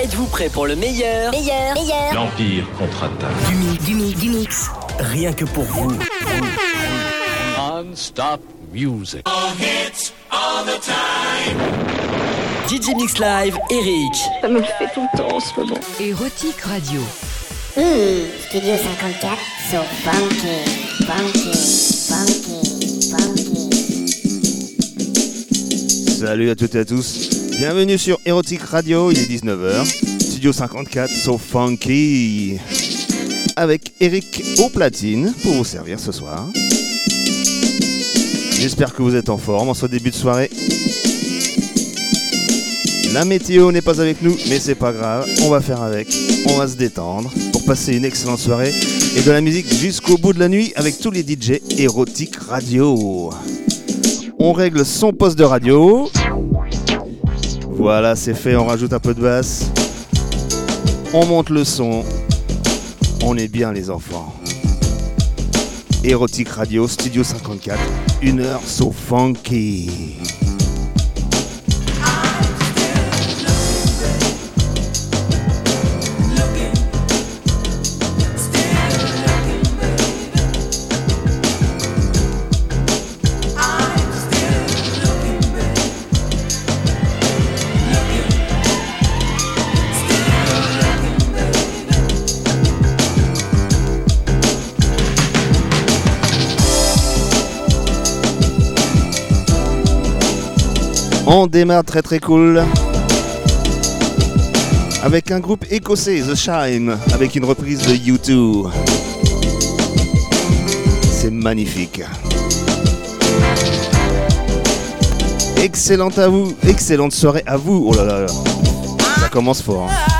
Êtes-vous prêt pour le meilleur? Meilleur, meilleur. L'Empire contre-attaque. Du mix, du mix, du mix. Rien que pour vous. Non-stop music. DJ Mix Live, Eric. Ça me le fait tout le temps en ce moment. Érotique Radio. Mmh, Studio 54, so funky, funky, funky, funky. Salut à toutes et à tous. Bienvenue sur Erotic Radio, il est 19h. Studio 54, so funky. Avec Eric au platine pour vous servir ce soir. J'espère que vous êtes en forme en ce début de soirée. La météo n'est pas avec nous, mais c'est pas grave, on va faire avec. On va se détendre pour passer une excellente soirée et de la musique jusqu'au bout de la nuit avec tous les DJ Erotic Radio. On règle son poste de radio. Voilà, c'est fait, on rajoute un peu de basse. On monte le son. On est bien les enfants. Erotic Radio, Studio 54, une heure so funky. On démarre très très cool. Avec un groupe écossais, The Shine, avec une reprise de U2. C'est magnifique. Excellente à vous, excellente soirée à vous. Oh là là. Ça commence fort. hein.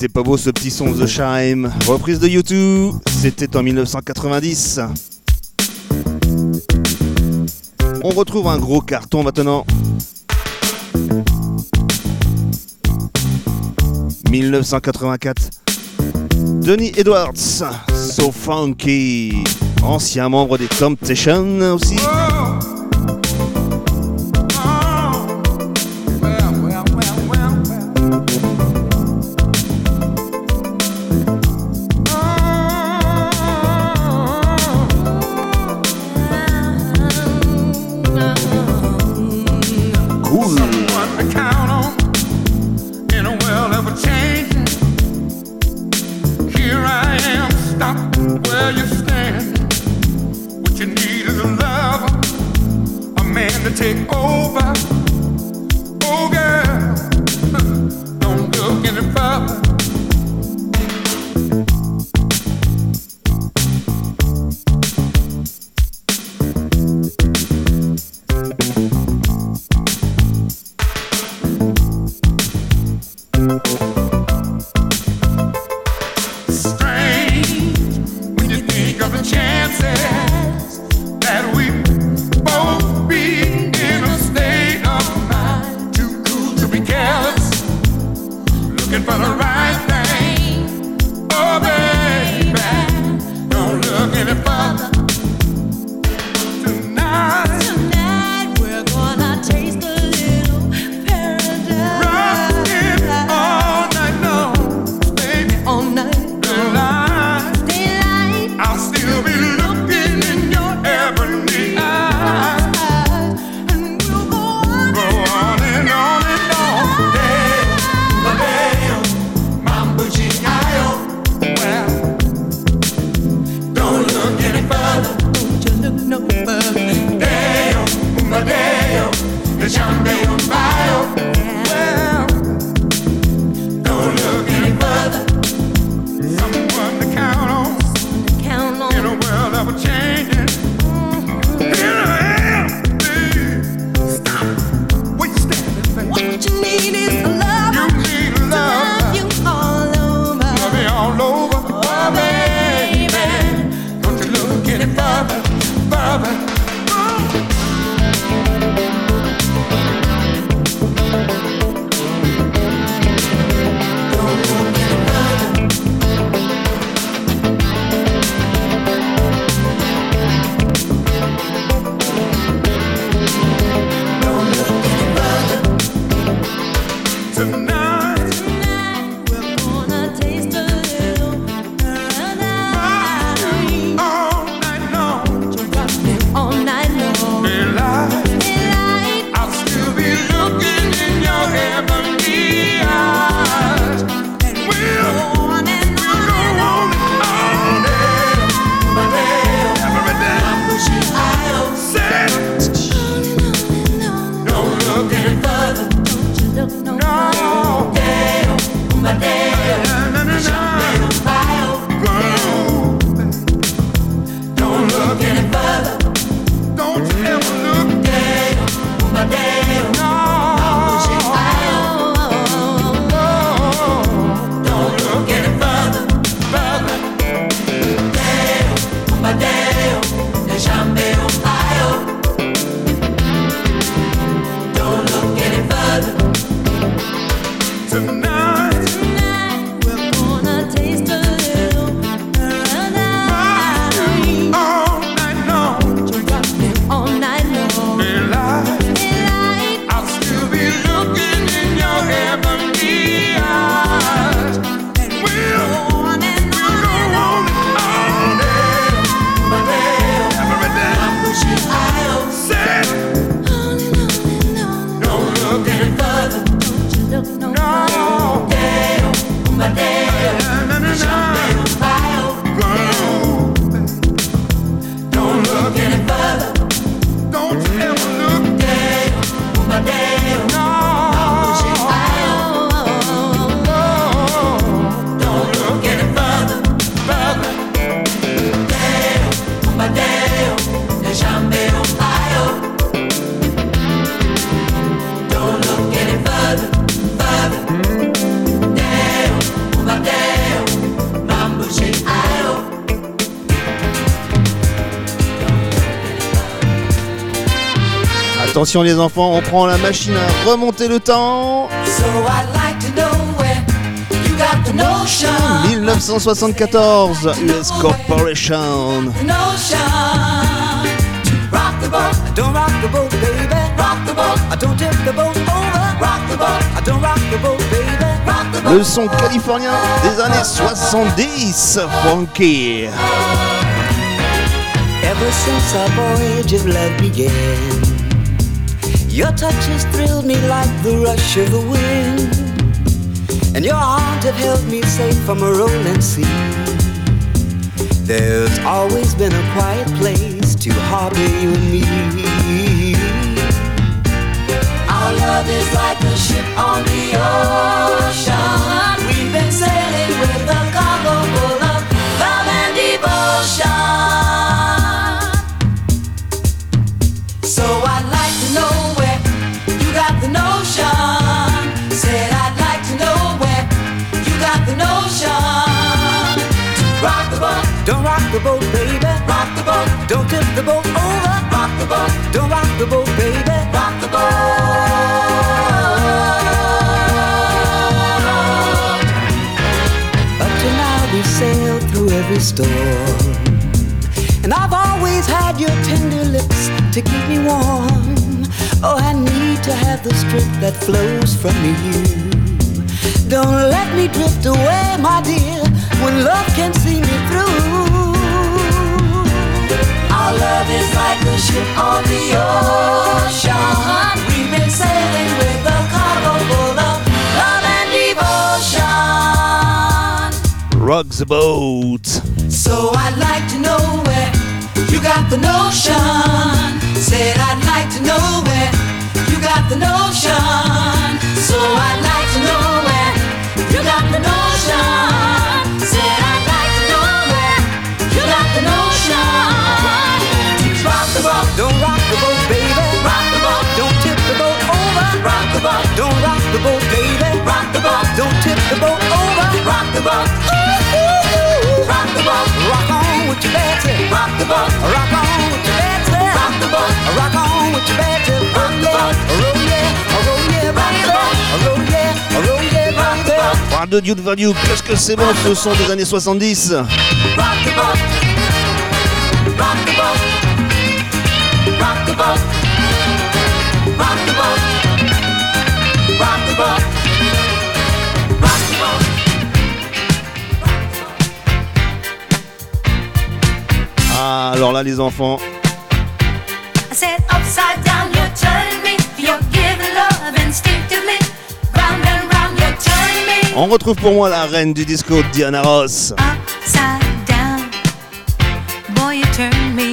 c'était pas beau ce petit son The Shime. Reprise de YouTube, c'était en 1990. On retrouve un gros carton maintenant. 1984. Denis Edwards, So Funky, ancien membre des Temptations aussi. Oh Attention les enfants, on prend la machine à remonter le temps. So I'd like to know where you got the notion. 1974, US Corporation. The notion. Rock the boat, don't rock the boat, baby. Rock the boat, I don't tip the boat over. Rock the boat, I don't rock the boat, baby. Rock the boat. Le son californien des années 70, funky. Ever since our voyage of love began, your touch has thrilled me like the rush of the wind, and your arms have held me safe from a rolling sea. There's always been a quiet place to harbor you and me. Our love is like a ship on the ocean. We've been sailing with a cargo full the boat, baby. Rock the boat, don't tip the boat over. Rock the boat, don't rock the boat, baby. Rock the boat. Up to now we sailed through every storm. And I've always had your tender lips to keep me warm. Oh, I need to have the strength that flows from you. Don't let me drift away, my dear, when love can ship on the ocean. We've been sailing with a cargo full of love and devotion. Rock the boat. So I'd like to know where you got the notion. Said I'd like to know where you got the notion. So I'd like to know where you got the notion. Don't rock the boat, baby. Rock the boat, don't tip the boat over. Rock the boat, don't rock the boat, baby. Rock the boat, don't tip the boat over. Rock the boat. Ooh, ooh, ooh. Rock the boat, rock on with your Betsy. Rock the boat, rock on with your Betsy. Rock the boat, rock on with your Betsy. Rock the boat, roll yeah, roll yeah, rock the boat, roll yeah, roll yeah, rock the boat. Radio Dude Value, qu'est-ce que c'est bon ce son des années 70 Rock the boat, rock the boat, rock the boat, rock the boat, rock the boat, rock the boat. Ah, alors là les enfants, I said upside down, you're turning me. You're giving love instinctively. Round and round, you're turning me. on retrouve pour moi la reine du disco, Diana Ross. Upside down, boy, you turn me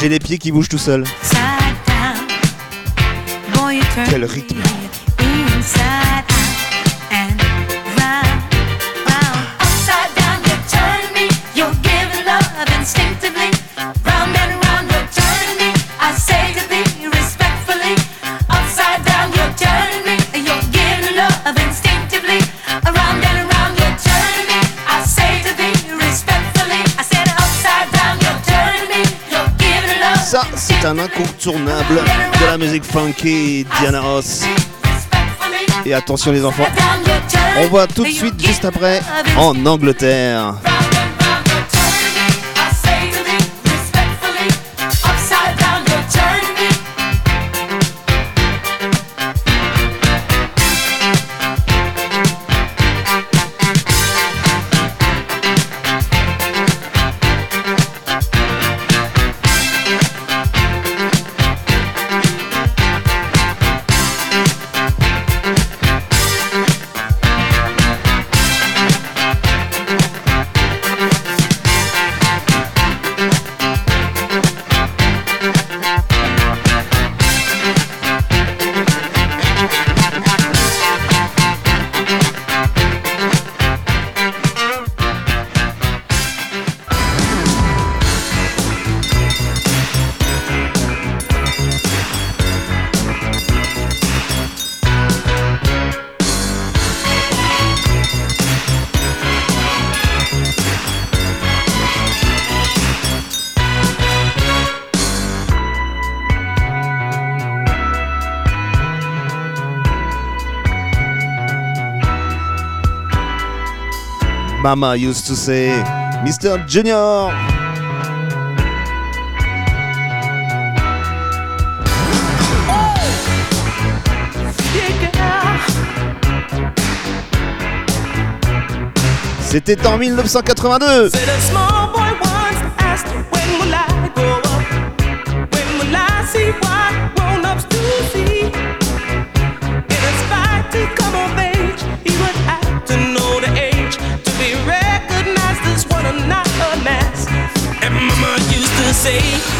J'ai les pieds qui bougent tout seuls. Quel rythme. est un incontournable de la musique funky Diana Ross. Et attention les enfants, on voit tout de suite juste après en Angleterre. mama used to say, Mr. Junior. C'était en 1982. say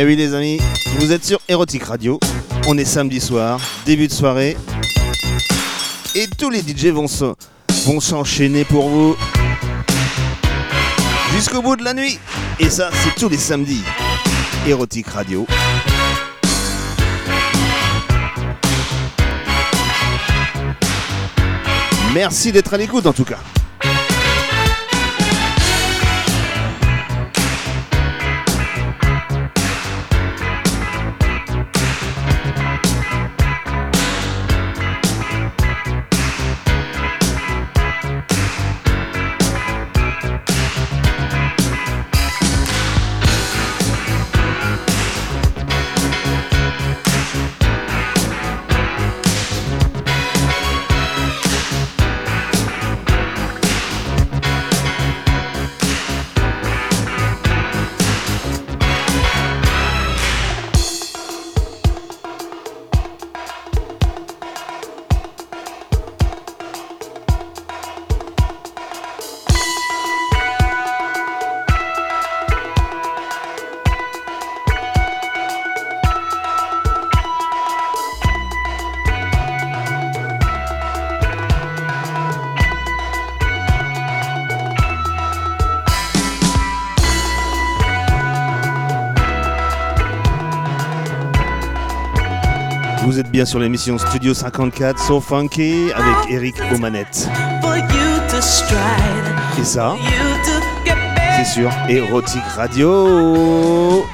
Et oui les amis, vous êtes sur Erotic Radio. On est samedi soir, début de soirée. Et tous les DJ vont s'enchaîner pour vous. Jusqu'au bout de la nuit. Et ça, c'est tous les samedis. Erotic Radio. Merci d'être à l'écoute en tout cas. bien sur l'émission Studio 54 So Funky avec Eric Omanette. Et ça, c'est sur Érotique Radio.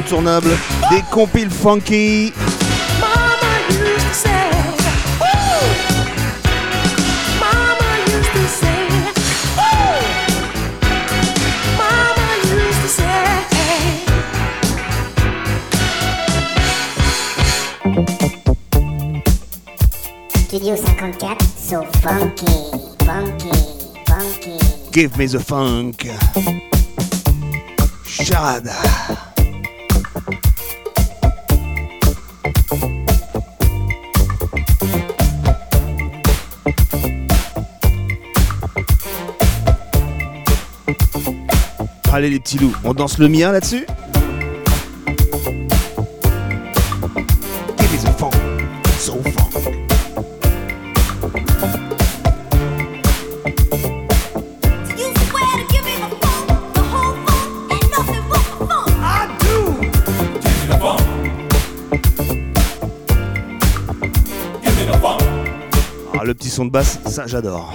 incontournable des compiles funky. Studio 54, so funky, funky, funky. Give me the funk. Shada. Allez les petits loups, on danse le mien là-dessus Ah, le petit son de basse, ça j'adore.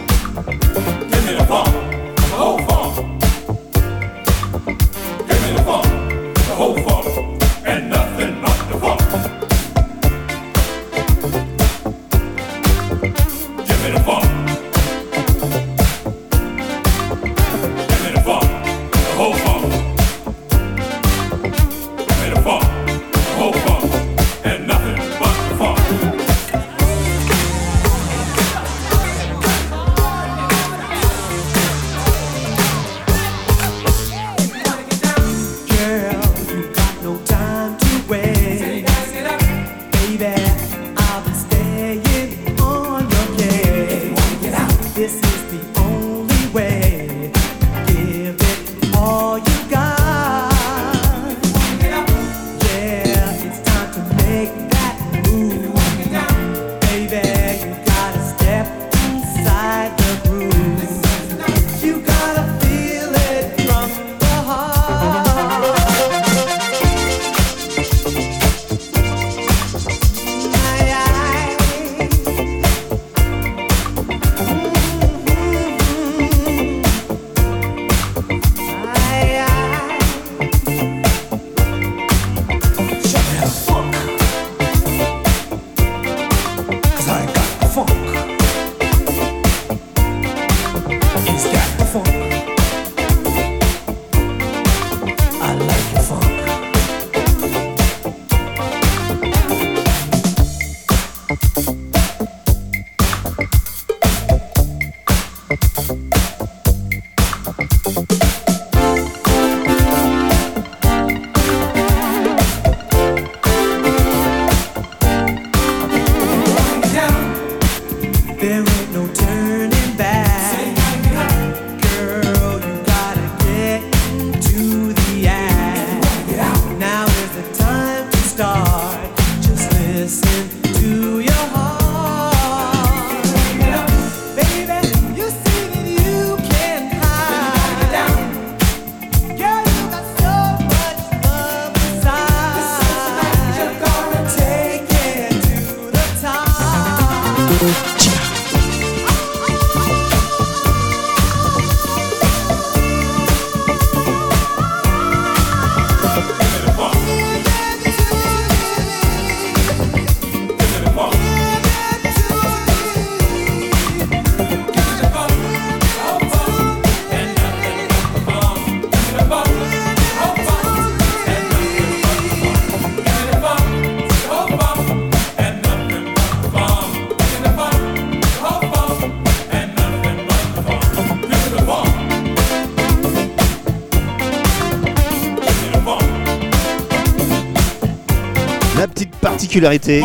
Particularité,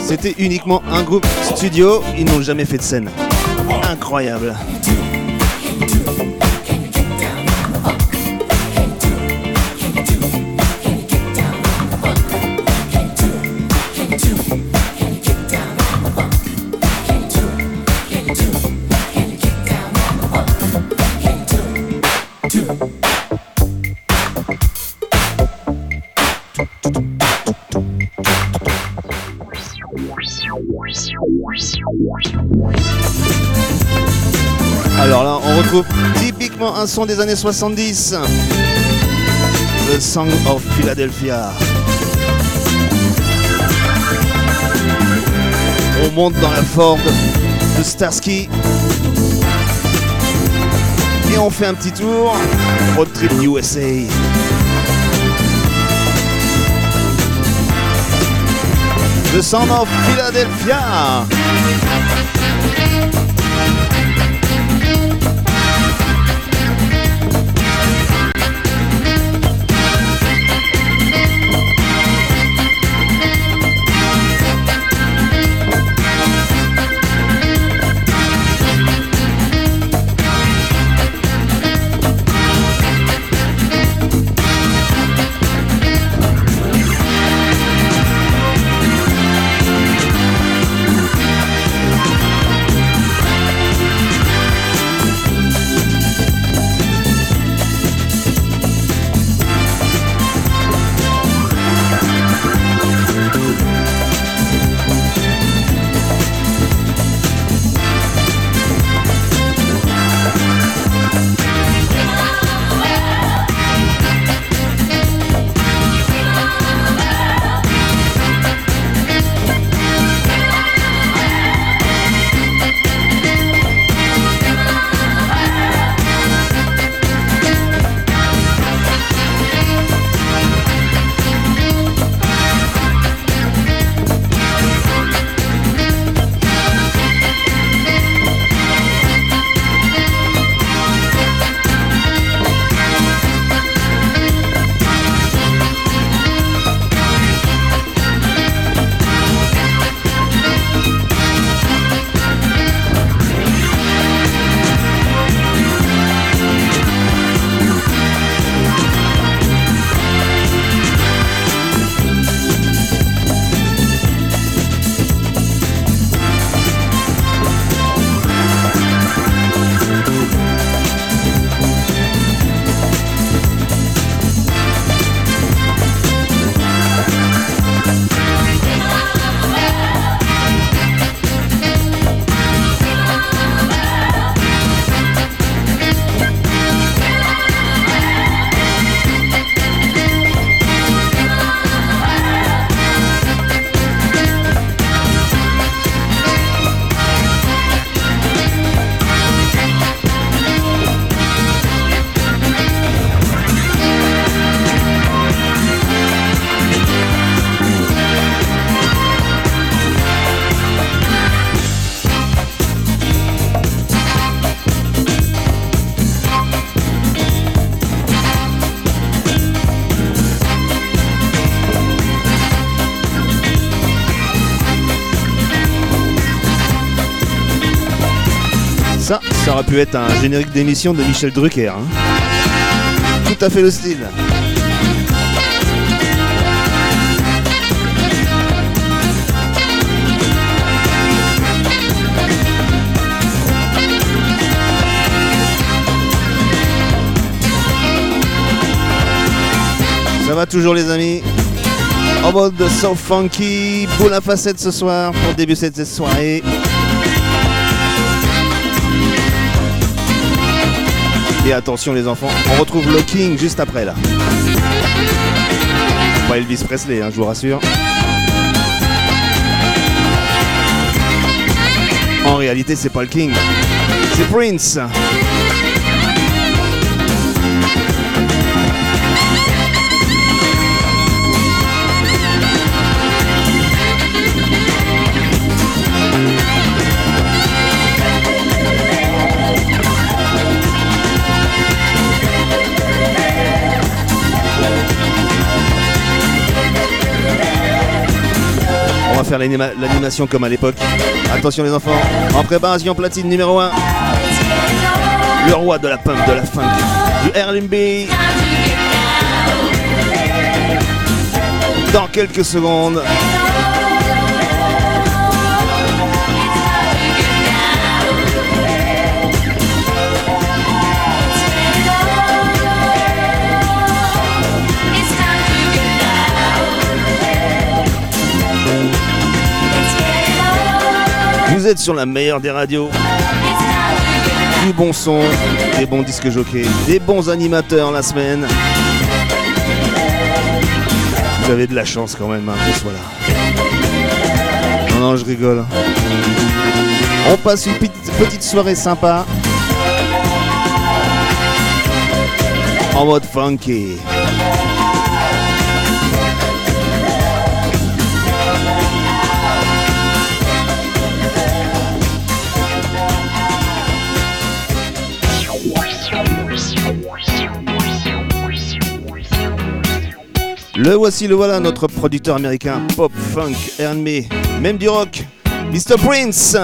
c'était uniquement un groupe studio, ils n'ont jamais fait de scène. Incroyable. On retrouve typiquement un son des années 70. The Song of Philadelphia. On monte dans la Ford de Starsky. Et on fait un petit tour. Road Trip USA. The Sound of Philadelphia. Être un générique d'émission de Michel Drucker. hein. Tout à fait le style. Ça va toujours les amis? En mode so funky, boule à facettes ce soir pour débuter cette soirée. Et attention les enfants, on retrouve le King juste après là. Pas Elvis Presley, hein, je vous rassure. En réalité, c'est pas le King, c'est Prince. faire l'animation comme à l'époque. Attention les enfants, en préparation platine numéro 1. Le roi de la pump, de la funk, du RLMB. Dans quelques secondes. Vous êtes sur la meilleure des radios. Du bon son, des bons disques jockeys, des bons animateurs la semaine. Vous avez de la chance quand même hein, que soit là. Non, non, je rigole. On passe une petite soirée sympa. En mode funky. Le voici, le voilà, notre producteur américain pop, funk, R&B, même du rock, Mr. Prince.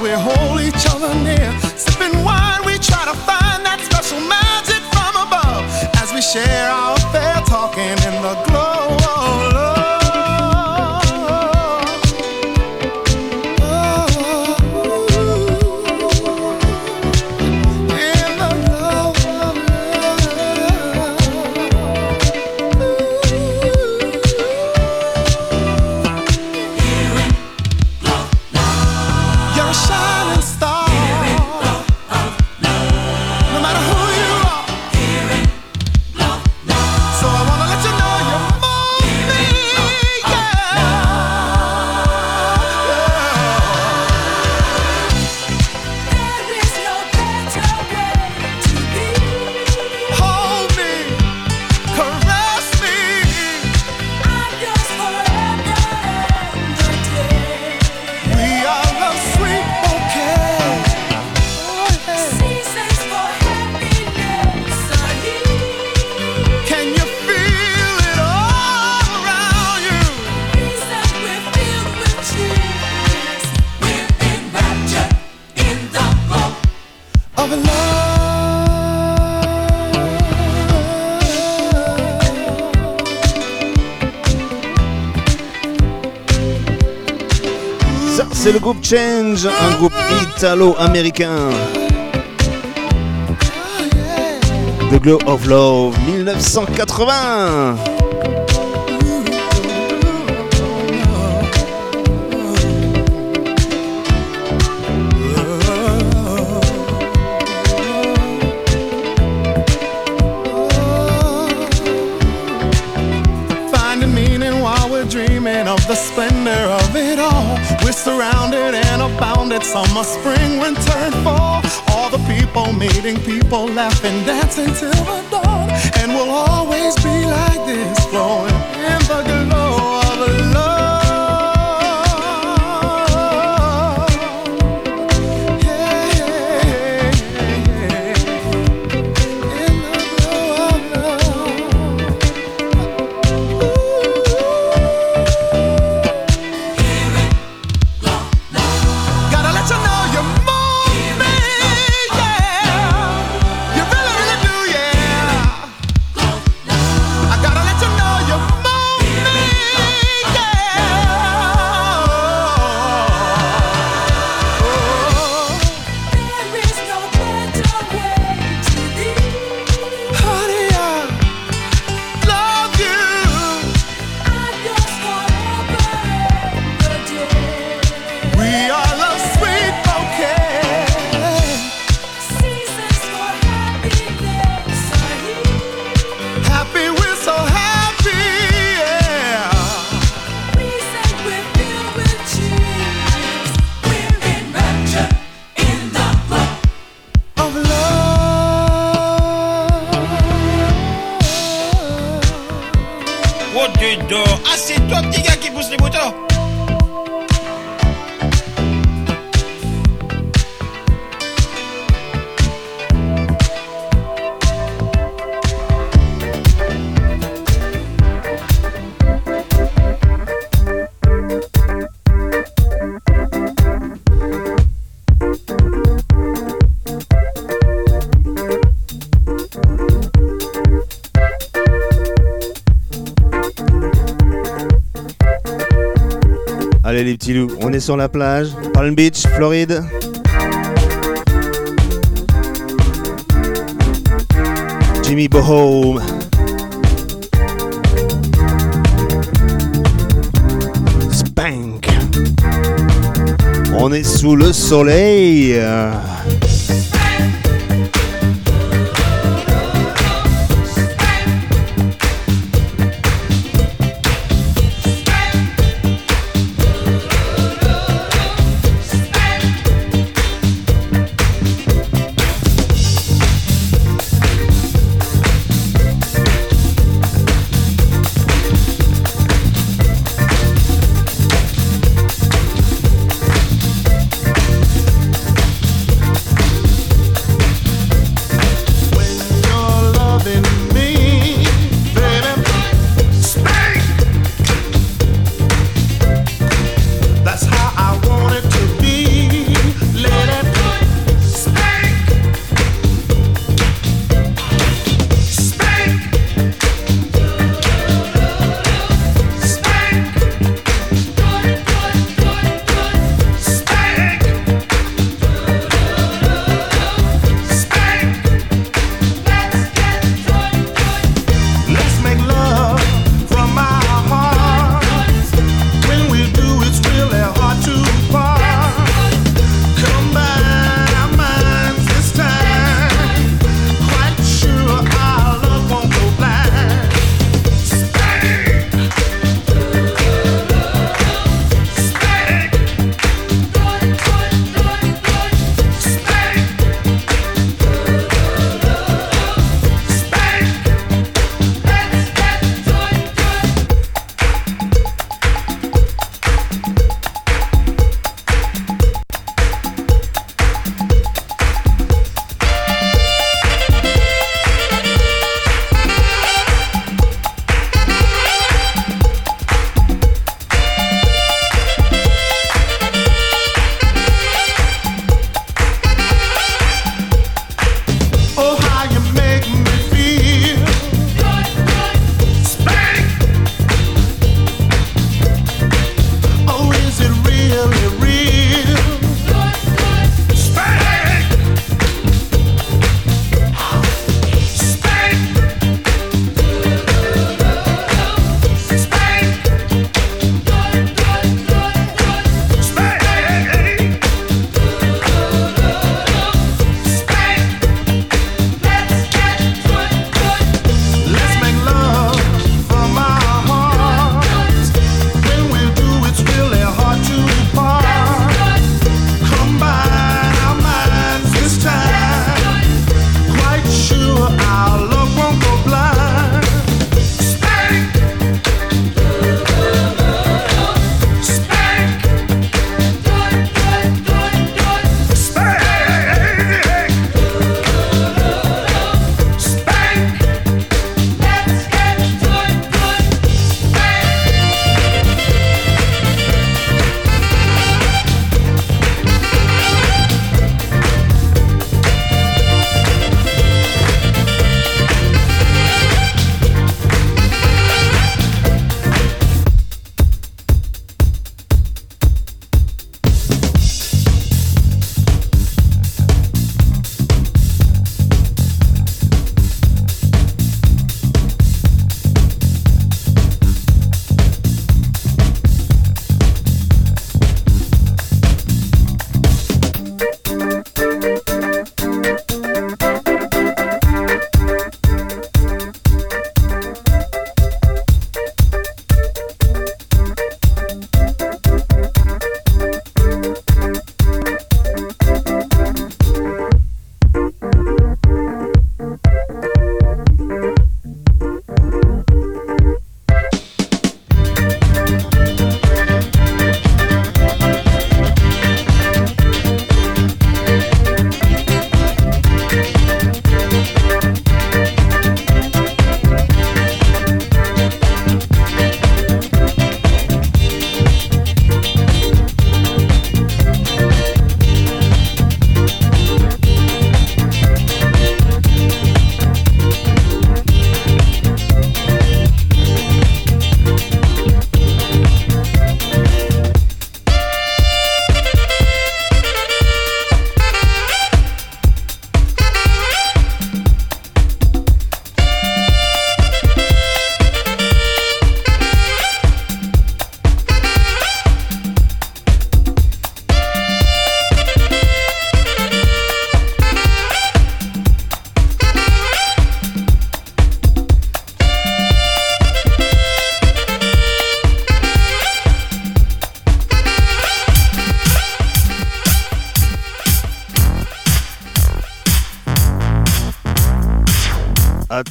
we're home. Change, un groupe italo-américain. The Glow of Love, 1980. Find a meaning while we're dreaming of the splendor We're surrounded and abounded. Summer, spring, winter, and fall. All the people meeting, people laughing, dancing till the dawn. And we'll always be like this, flowing in the glow. On est sur la plage, Palm Beach, Floride. Jimmy Bohome. Spank. On est sous le soleil.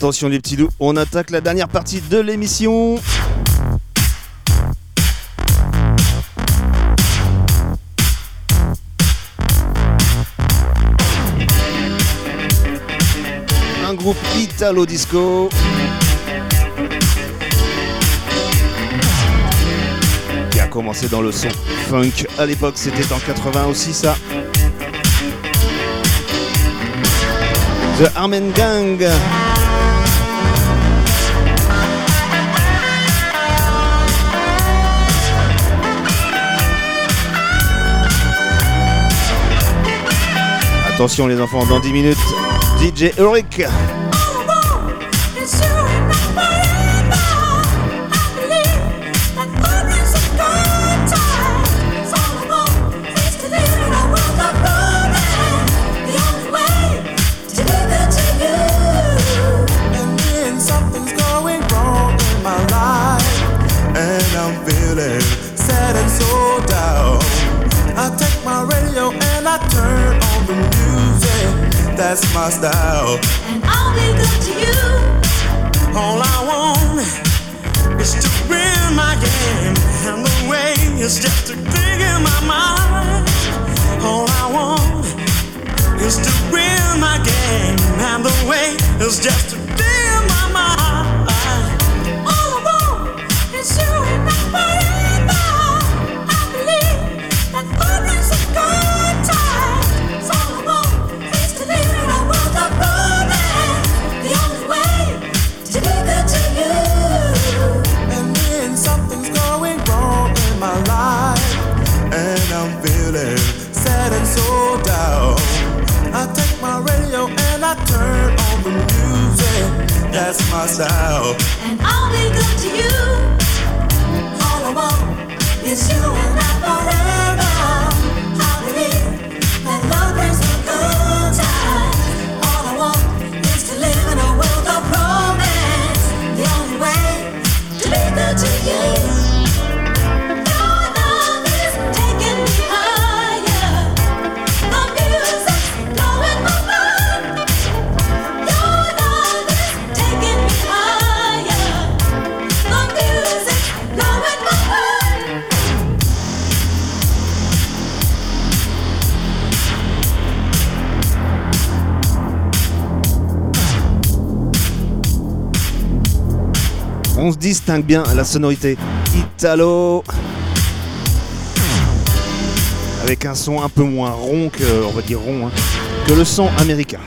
Attention les petits loups, on attaque la dernière partie de l'émission. Un groupe Italo Disco. Qui a commencé dans le son funk. À l'époque, c'était en 80 aussi ça. The Armen Gang. Attention les enfants, dans 10 minutes, DJ Ulrich. That's my style. And I'll be good to you. All I want is to win my game, and the way is just to dig in my mind. All I want is to win my game, and the way is just That's my style. And I'll be good to you. All I want is you and I On se distingue bien la sonorité Italo. Avec un son un peu moins rond que, on va dire rond, hein, que le son américain.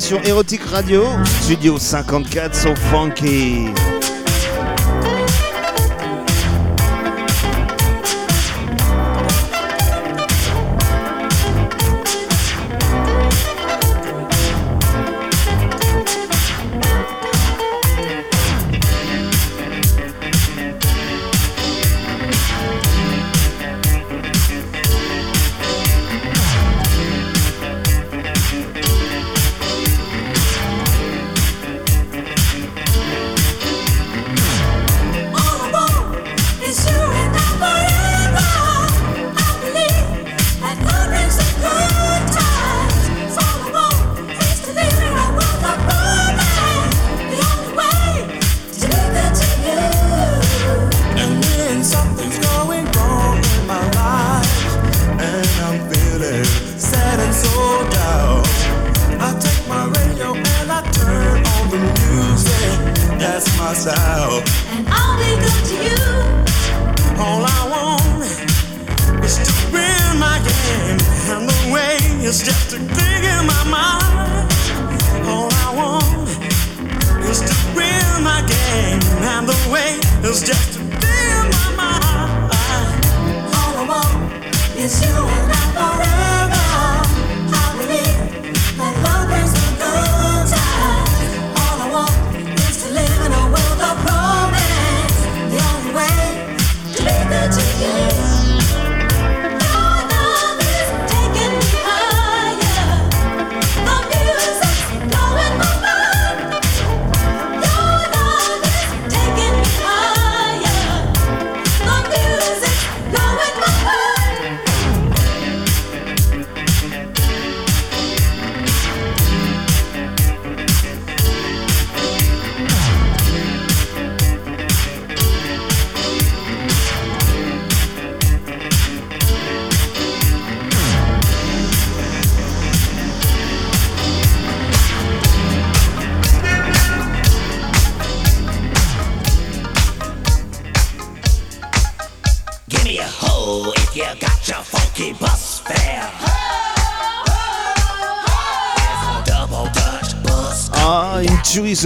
Sur Erotic Radio, Studio 54, so funky.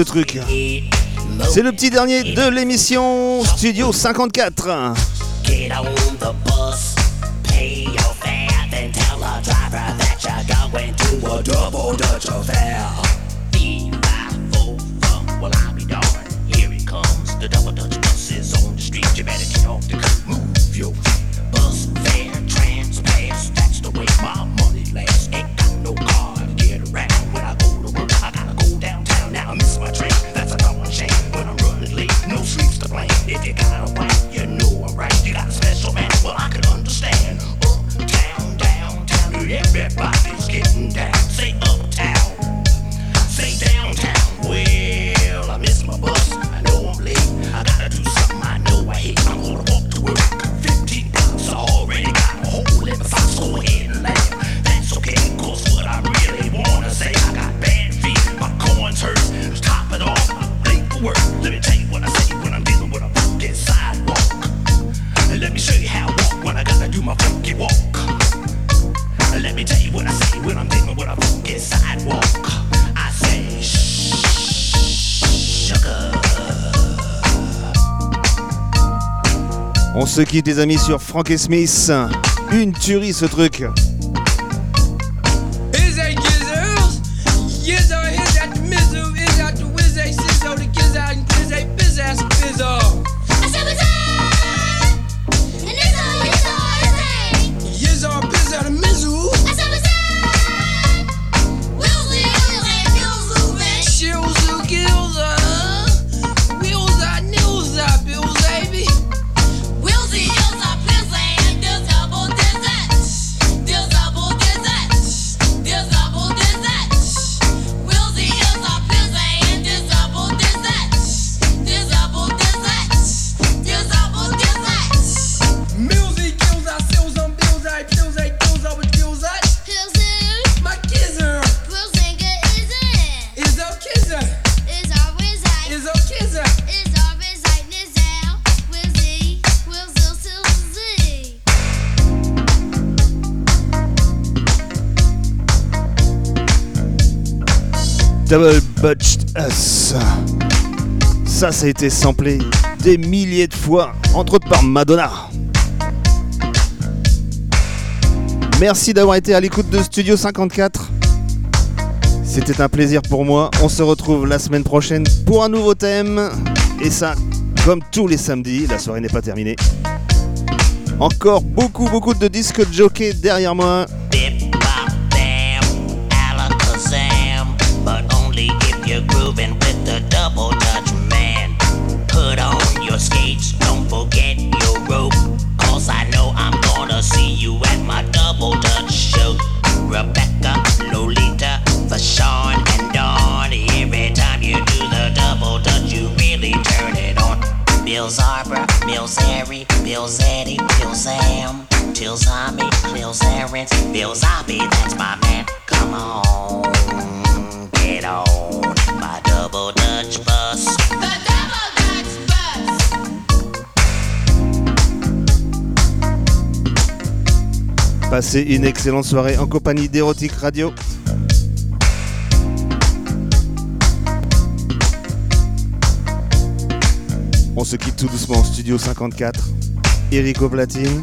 Truc. C'est le petit dernier de l'émission Studio 54. Get on the bus, pay your fare, then tell the driver that you're going to a double Dutch affair. Se quitte les amis sur Frank et Smith. Une tuerie ce truc. Double Butched Us. Ça, ça a été samplé des milliers de fois, entre autres par Madonna. Merci d'avoir été à l'écoute de Studio 54. C'était un plaisir pour moi. On se retrouve la semaine prochaine pour un nouveau thème. Et ça, comme tous les samedis, la soirée n'est pas terminée. Encore beaucoup, beaucoup de disques jockey derrière moi. If with the double dutch man. Put on your skates, don't forget your rope. Cause I know I'm gonna see you at my double dutch show. Rebecca, Lolita, Fashawn, and Dawn. Every time you do the double dutch, you really turn it on. Bill Zarbor, Bill Zary, Bill Zeddy, Bill Sam, Till Zombie, Zombie, that's my man. Come on, get on my double Dutch bus. Passez une excellente soirée en compagnie d'Erotic Radio. On se quitte tout doucement au studio 54. Eric au platine.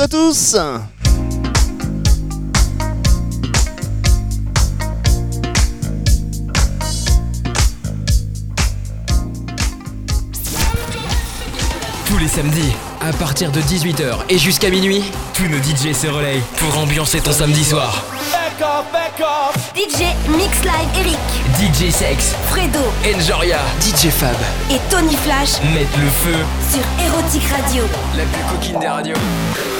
À tous Tous les samedis, à partir de 18h et jusqu'à minuit, tous nos DJ se relayent pour ambiancer ton samedi soir. Back off, back off. DJ Mix Live Eric, DJ Sex, Fredo Enjoria, DJ Fab et Tony Flash mettent le feu, sur Erotic Radio. la plus coquine des radios.